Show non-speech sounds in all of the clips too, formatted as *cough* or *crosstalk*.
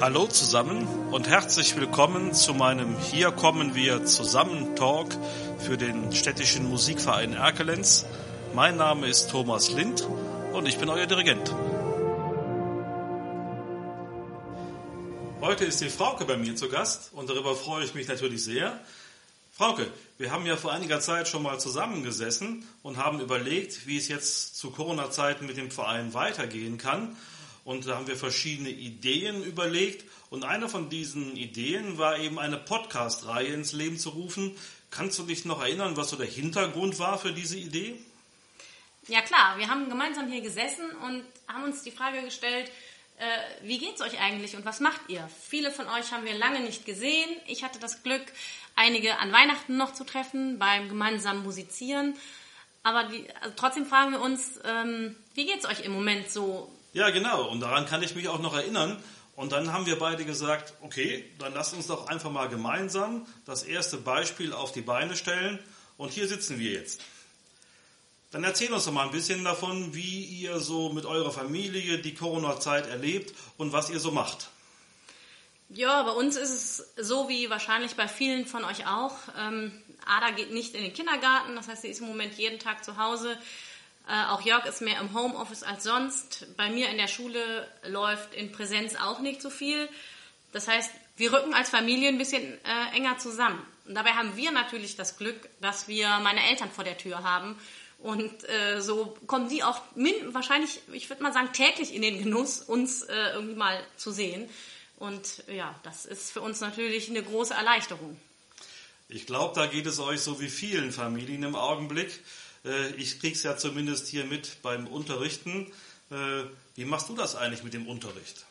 Hallo zusammen und herzlich willkommen zu meinem Hier kommen wir zusammen Talk für den städtischen Musikverein Erkelenz. Mein Name ist Thomas Lind und ich bin euer Dirigent. Heute ist die Frauke bei mir zu Gast und darüber freue ich mich natürlich sehr. Frauke, wir haben ja vor einiger Zeit schon mal zusammengesessen und haben überlegt, wie es jetzt zu Corona-Zeiten mit dem Verein weitergehen kann. Und da haben wir verschiedene Ideen überlegt. Und eine von diesen Ideen war eben eine Podcast-Reihe ins Leben zu rufen. Kannst du dich noch erinnern, was so der Hintergrund war für diese Idee? Ja klar, wir haben gemeinsam hier gesessen und haben uns die Frage gestellt, äh, wie es euch eigentlich und was macht ihr? Viele von euch haben wir lange nicht gesehen. Ich hatte das Glück, einige an Weihnachten noch zu treffen beim gemeinsamen Musizieren. Aber die, also trotzdem fragen wir uns, ähm, wie es euch im Moment so? Ja, genau. Und daran kann ich mich auch noch erinnern. Und dann haben wir beide gesagt, okay, dann lasst uns doch einfach mal gemeinsam das erste Beispiel auf die Beine stellen. Und hier sitzen wir jetzt. Dann erzähl uns doch mal ein bisschen davon, wie ihr so mit eurer Familie die Corona-Zeit erlebt und was ihr so macht. Ja, bei uns ist es so wie wahrscheinlich bei vielen von euch auch. Ähm, Ada geht nicht in den Kindergarten, das heißt, sie ist im Moment jeden Tag zu Hause. Äh, auch Jörg ist mehr im Homeoffice als sonst. Bei mir in der Schule läuft in Präsenz auch nicht so viel. Das heißt, wir rücken als Familie ein bisschen äh, enger zusammen. Und dabei haben wir natürlich das Glück, dass wir meine Eltern vor der Tür haben und äh, so kommen die auch min wahrscheinlich, ich würde mal sagen, täglich in den Genuss, uns äh, irgendwie mal zu sehen. Und ja, das ist für uns natürlich eine große Erleichterung. Ich glaube, da geht es euch so wie vielen Familien im Augenblick. Äh, ich kriege es ja zumindest hier mit beim Unterrichten. Äh, wie machst du das eigentlich mit dem Unterricht?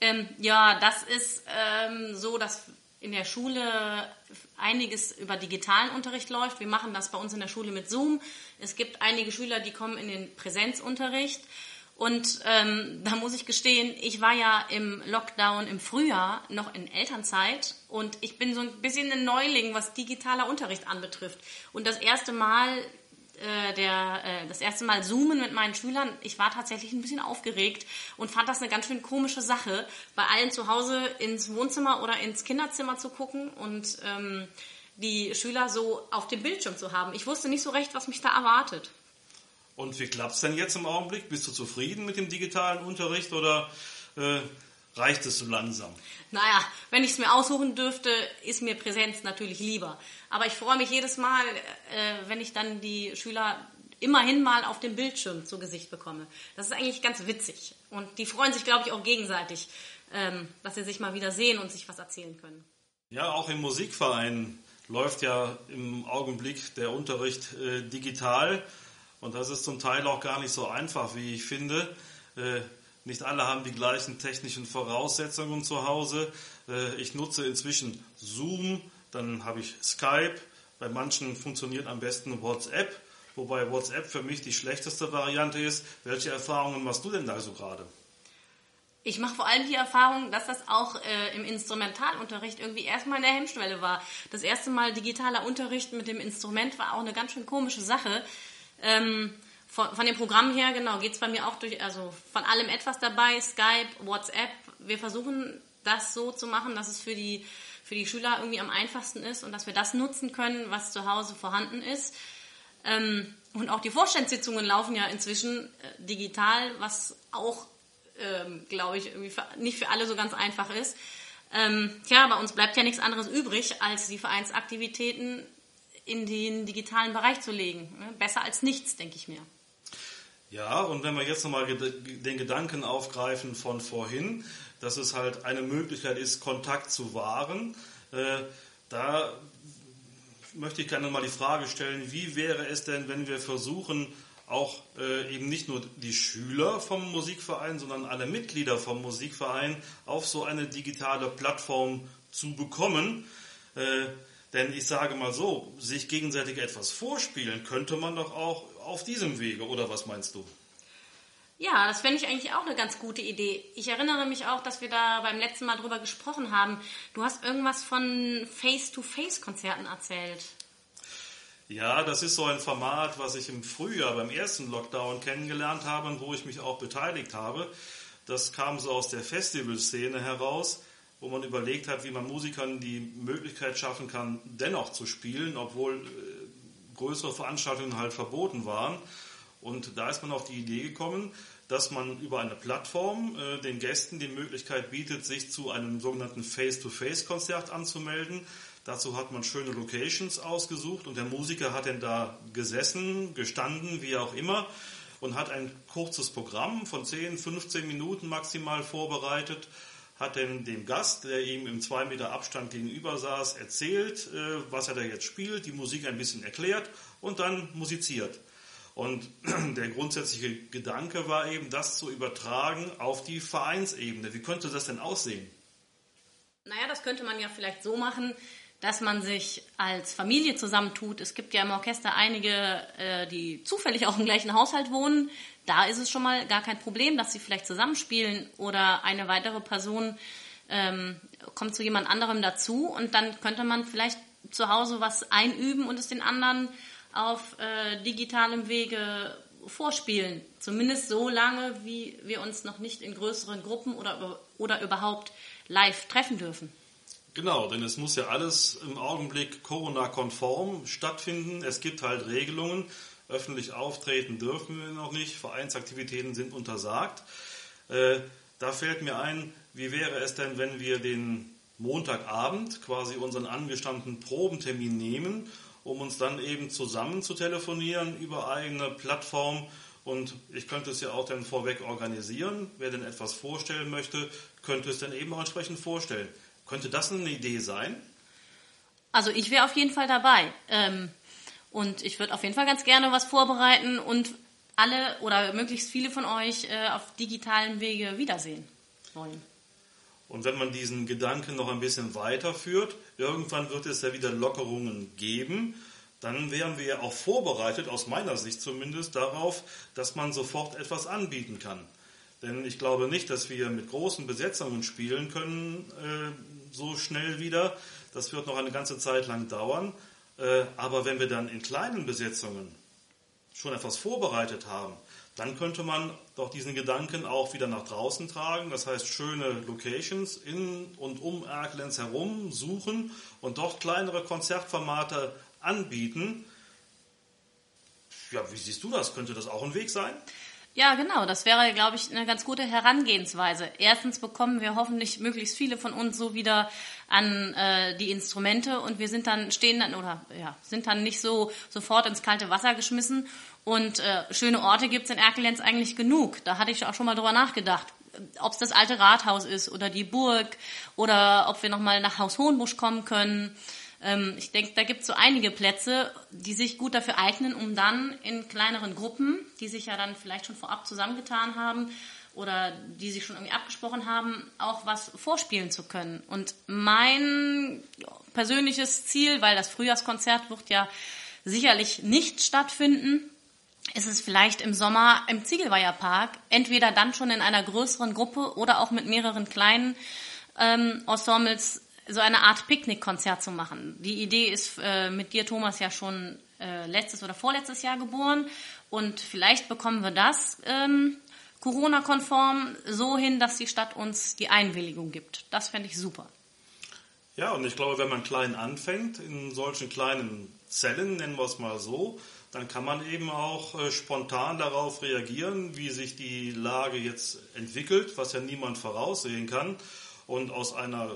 Ähm, ja, das ist ähm, so, dass in der Schule einiges über digitalen Unterricht läuft. Wir machen das bei uns in der Schule mit Zoom. Es gibt einige Schüler, die kommen in den Präsenzunterricht. Und ähm, da muss ich gestehen, ich war ja im Lockdown im Frühjahr noch in Elternzeit und ich bin so ein bisschen ein Neuling, was digitaler Unterricht anbetrifft. Und das erste Mal äh, der, äh, das erste Mal Zoomen mit meinen Schülern, ich war tatsächlich ein bisschen aufgeregt und fand das eine ganz schön komische Sache, bei allen zu Hause ins Wohnzimmer oder ins Kinderzimmer zu gucken und ähm, die Schüler so auf dem Bildschirm zu haben. Ich wusste nicht so recht, was mich da erwartet. Und wie klappt es denn jetzt im Augenblick? Bist du zufrieden mit dem digitalen Unterricht oder äh, reicht es so langsam? Naja, wenn ich es mir aussuchen dürfte, ist mir Präsenz natürlich lieber. Aber ich freue mich jedes Mal, äh, wenn ich dann die Schüler immerhin mal auf dem Bildschirm zu Gesicht bekomme. Das ist eigentlich ganz witzig. Und die freuen sich, glaube ich, auch gegenseitig, ähm, dass sie sich mal wieder sehen und sich was erzählen können. Ja, auch im Musikverein läuft ja im Augenblick der Unterricht äh, digital. Und das ist zum Teil auch gar nicht so einfach, wie ich finde. Äh, nicht alle haben die gleichen technischen Voraussetzungen zu Hause. Äh, ich nutze inzwischen Zoom, dann habe ich Skype. Bei manchen funktioniert am besten WhatsApp, wobei WhatsApp für mich die schlechteste Variante ist. Welche Erfahrungen machst du denn da so gerade? Ich mache vor allem die Erfahrung, dass das auch äh, im Instrumentalunterricht irgendwie erstmal eine Hemmschwelle war. Das erste Mal digitaler Unterricht mit dem Instrument war auch eine ganz schön komische Sache. Ähm, von, von dem Programm her, genau, geht es bei mir auch durch, also von allem etwas dabei, Skype, WhatsApp. Wir versuchen das so zu machen, dass es für die, für die Schüler irgendwie am einfachsten ist und dass wir das nutzen können, was zu Hause vorhanden ist. Ähm, und auch die Vorstandssitzungen laufen ja inzwischen äh, digital, was auch, ähm, glaube ich, irgendwie für, nicht für alle so ganz einfach ist. Ähm, tja, bei uns bleibt ja nichts anderes übrig, als die Vereinsaktivitäten in den digitalen Bereich zu legen. Ne? Besser als nichts, denke ich mir. Ja, und wenn wir jetzt nochmal den Gedanken aufgreifen von vorhin, dass es halt eine Möglichkeit ist, Kontakt zu wahren, äh, da möchte ich gerne mal die Frage stellen, wie wäre es denn, wenn wir versuchen, auch äh, eben nicht nur die Schüler vom Musikverein, sondern alle Mitglieder vom Musikverein auf so eine digitale Plattform zu bekommen. Äh, denn ich sage mal so, sich gegenseitig etwas vorspielen könnte man doch auch auf diesem Wege, oder was meinst du? Ja, das fände ich eigentlich auch eine ganz gute Idee. Ich erinnere mich auch, dass wir da beim letzten Mal drüber gesprochen haben. Du hast irgendwas von Face-to-Face-Konzerten erzählt. Ja, das ist so ein Format, was ich im Frühjahr beim ersten Lockdown kennengelernt habe und wo ich mich auch beteiligt habe. Das kam so aus der Festivalszene heraus, wo man überlegt hat, wie man Musikern die Möglichkeit schaffen kann, dennoch zu spielen, obwohl äh, größere Veranstaltungen halt verboten waren. Und da ist man auf die Idee gekommen, dass man über eine Plattform äh, den Gästen die Möglichkeit bietet, sich zu einem sogenannten Face-to-Face-Konzert anzumelden. Dazu hat man schöne Locations ausgesucht und der Musiker hat dann da gesessen, gestanden, wie auch immer und hat ein kurzes Programm von 10, 15 Minuten maximal vorbereitet, hat dann dem Gast, der ihm im 2 Meter Abstand gegenüber saß, erzählt, äh, was er da jetzt spielt, die Musik ein bisschen erklärt und dann musiziert. Und *clears throat* der grundsätzliche Gedanke war eben, das zu übertragen auf die Vereinsebene. Wie könnte das denn aussehen? Naja, das könnte man ja vielleicht so machen, dass man sich als Familie zusammentut. Es gibt ja im Orchester einige, äh, die zufällig auch im gleichen Haushalt wohnen. Da ist es schon mal gar kein Problem, dass sie vielleicht zusammenspielen oder eine weitere Person ähm, kommt zu jemand anderem dazu und dann könnte man vielleicht zu Hause was einüben und es den anderen auf äh, digitalem Wege vorspielen. Zumindest so lange, wie wir uns noch nicht in größeren Gruppen oder, oder überhaupt live treffen dürfen. Genau, denn es muss ja alles im Augenblick Corona-konform stattfinden. Es gibt halt Regelungen. Öffentlich auftreten dürfen wir noch nicht. Vereinsaktivitäten sind untersagt. Äh, da fällt mir ein, wie wäre es denn, wenn wir den Montagabend quasi unseren angestammten Probentermin nehmen, um uns dann eben zusammen zu telefonieren über eigene Plattform. Und ich könnte es ja auch dann vorweg organisieren. Wer denn etwas vorstellen möchte, könnte es dann eben auch entsprechend vorstellen. Könnte das eine Idee sein? Also ich wäre auf jeden Fall dabei. Ähm, und ich würde auf jeden Fall ganz gerne was vorbereiten und alle oder möglichst viele von euch äh, auf digitalen Wege wiedersehen wollen. Und wenn man diesen Gedanken noch ein bisschen weiterführt, irgendwann wird es ja wieder Lockerungen geben, dann wären wir ja auch vorbereitet, aus meiner Sicht zumindest, darauf, dass man sofort etwas anbieten kann. Denn ich glaube nicht, dass wir mit großen Besetzungen spielen können, äh, so schnell wieder. Das wird noch eine ganze Zeit lang dauern. Äh, aber wenn wir dann in kleinen Besetzungen schon etwas vorbereitet haben, dann könnte man doch diesen Gedanken auch wieder nach draußen tragen. Das heißt, schöne Locations in und um Erkelenz herum suchen und dort kleinere Konzertformate anbieten. Ja, wie siehst du das? Könnte das auch ein Weg sein? Ja, genau. Das wäre, glaube ich, eine ganz gute Herangehensweise. Erstens bekommen wir hoffentlich möglichst viele von uns so wieder an äh, die Instrumente und wir sind dann stehen dann oder ja sind dann nicht so sofort ins kalte Wasser geschmissen. Und äh, schöne Orte gibt's in Erkelenz eigentlich genug. Da hatte ich auch schon mal drüber nachgedacht ob es das alte Rathaus ist oder die Burg oder ob wir nochmal nach Haus Hohenbusch kommen können. Ähm, ich denke, da gibt es so einige Plätze, die sich gut dafür eignen, um dann in kleineren Gruppen, die sich ja dann vielleicht schon vorab zusammengetan haben oder die sich schon irgendwie abgesprochen haben, auch was vorspielen zu können. Und mein persönliches Ziel, weil das Frühjahrskonzert wird ja sicherlich nicht stattfinden, ist es vielleicht im Sommer im Ziegelweiher Park, entweder dann schon in einer größeren Gruppe oder auch mit mehreren kleinen ähm, Ensembles so eine Art Picknickkonzert zu machen. Die Idee ist äh, mit dir, Thomas, ja schon äh, letztes oder vorletztes Jahr geboren. Und vielleicht bekommen wir das ähm, Corona-konform so hin, dass die Stadt uns die Einwilligung gibt. Das fände ich super. Ja, und ich glaube, wenn man klein anfängt, in solchen kleinen Zellen, nennen wir es mal so, dann kann man eben auch äh, spontan darauf reagieren, wie sich die Lage jetzt entwickelt, was ja niemand voraussehen kann. Und aus einer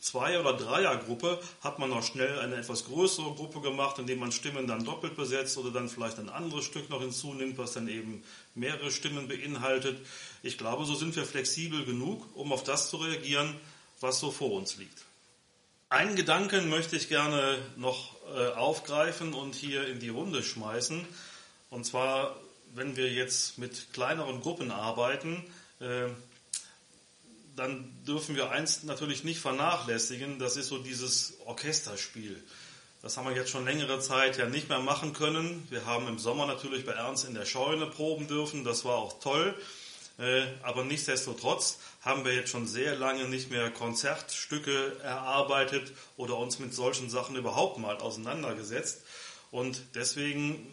Zwei- oder Dreiergruppe hat man noch schnell eine etwas größere Gruppe gemacht, indem man Stimmen dann doppelt besetzt oder dann vielleicht ein anderes Stück noch hinzunimmt, was dann eben mehrere Stimmen beinhaltet. Ich glaube, so sind wir flexibel genug, um auf das zu reagieren, was so vor uns liegt. Einen Gedanken möchte ich gerne noch äh, aufgreifen und hier in die Runde schmeißen. Und zwar, wenn wir jetzt mit kleineren Gruppen arbeiten, äh, dann dürfen wir eins natürlich nicht vernachlässigen, das ist so dieses Orchesterspiel. Das haben wir jetzt schon längere Zeit ja nicht mehr machen können. Wir haben im Sommer natürlich bei Ernst in der Scheune proben dürfen, das war auch toll. Äh, aber nichtsdestotrotz haben wir jetzt schon sehr lange nicht mehr Konzertstücke erarbeitet oder uns mit solchen Sachen überhaupt mal auseinandergesetzt. Und deswegen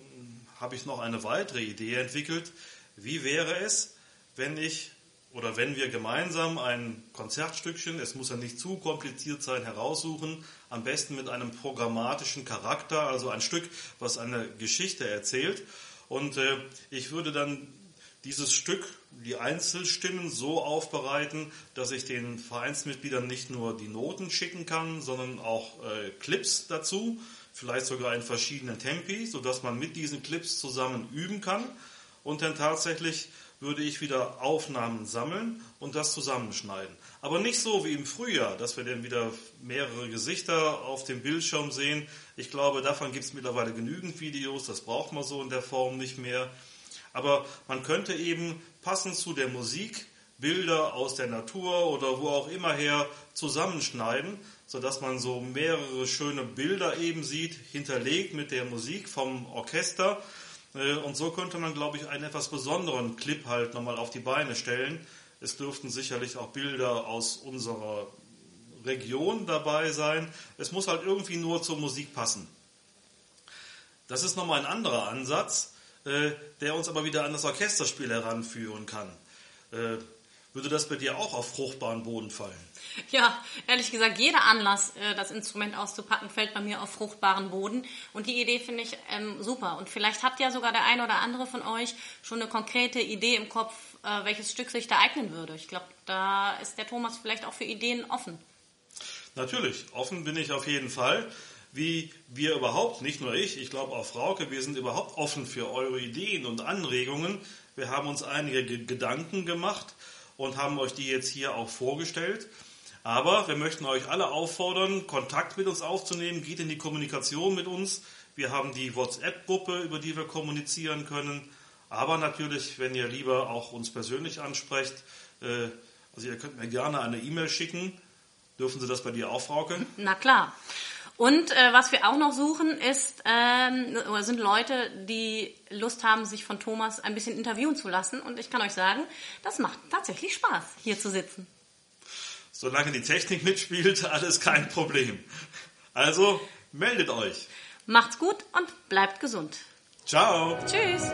habe ich noch eine weitere Idee entwickelt. Wie wäre es, wenn ich oder wenn wir gemeinsam ein Konzertstückchen, es muss ja nicht zu kompliziert sein, heraussuchen, am besten mit einem programmatischen Charakter, also ein Stück, was eine Geschichte erzählt. Und äh, ich würde dann dieses Stück, die Einzelstimmen so aufbereiten, dass ich den Vereinsmitgliedern nicht nur die Noten schicken kann, sondern auch äh, Clips dazu, vielleicht sogar in verschiedenen Tempi, sodass man mit diesen Clips zusammen üben kann und dann tatsächlich würde ich wieder Aufnahmen sammeln und das zusammenschneiden. Aber nicht so wie im Frühjahr, dass wir dann wieder mehrere Gesichter auf dem Bildschirm sehen. Ich glaube, davon gibt es mittlerweile genügend Videos, das braucht man so in der Form nicht mehr. Aber man könnte eben passend zu der Musik Bilder aus der Natur oder wo auch immer her zusammenschneiden, sodass man so mehrere schöne Bilder eben sieht, hinterlegt mit der Musik vom Orchester und so könnte man, glaube ich, einen etwas besonderen Clip halt nochmal auf die Beine stellen. Es dürften sicherlich auch Bilder aus unserer Region dabei sein. Es muss halt irgendwie nur zur Musik passen. Das ist nochmal ein anderer Ansatz, äh, der uns aber wieder an das Orchesterspiel heranführen kann. Würde das bei dir auch auf fruchtbaren Boden fallen? Ja, ehrlich gesagt, jeder Anlass, äh, das Instrument auszupacken, fällt bei mir auf fruchtbaren Boden. Und die Idee finde ich ähm, super. Und vielleicht hat ja sogar der eine oder andere von euch schon eine konkrete Idee im Kopf, äh, welches Stück sich da eignen würde. Ich glaube, da ist der Thomas vielleicht auch für Ideen offen. Natürlich, offen bin ich auf jeden Fall. Wie wir überhaupt, nicht nur ich, ich glaube auch Frauke, wir sind überhaupt offen für eure Ideen und Anregungen. Wir haben uns einige Gedanken gemacht und haben euch die jetzt hier auch vorgestellt. Aber wir möchten euch alle auffordern, Kontakt mit uns aufzunehmen, geht in die Kommunikation mit uns. Wir haben die WhatsApp-Gruppe, über die wir kommunizieren können. Aber natürlich, wenn ihr lieber auch uns persönlich ansprecht, äh, also ihr könnt mir gerne eine E-Mail schicken. Dürfen Sie das bei dir auch, Frauke? Na klar. Und äh, was wir auch noch suchen, ist, ähm, sind Leute, die Lust haben, sich von Thomas ein bisschen interviewen zu lassen. Und ich kann euch sagen, das macht tatsächlich Spaß, hier zu sitzen. Solange die Technik mitspielt, *laughs* alles kein Problem. Also meldet euch. Macht's gut und bleibt gesund. Ciao. Tschüss.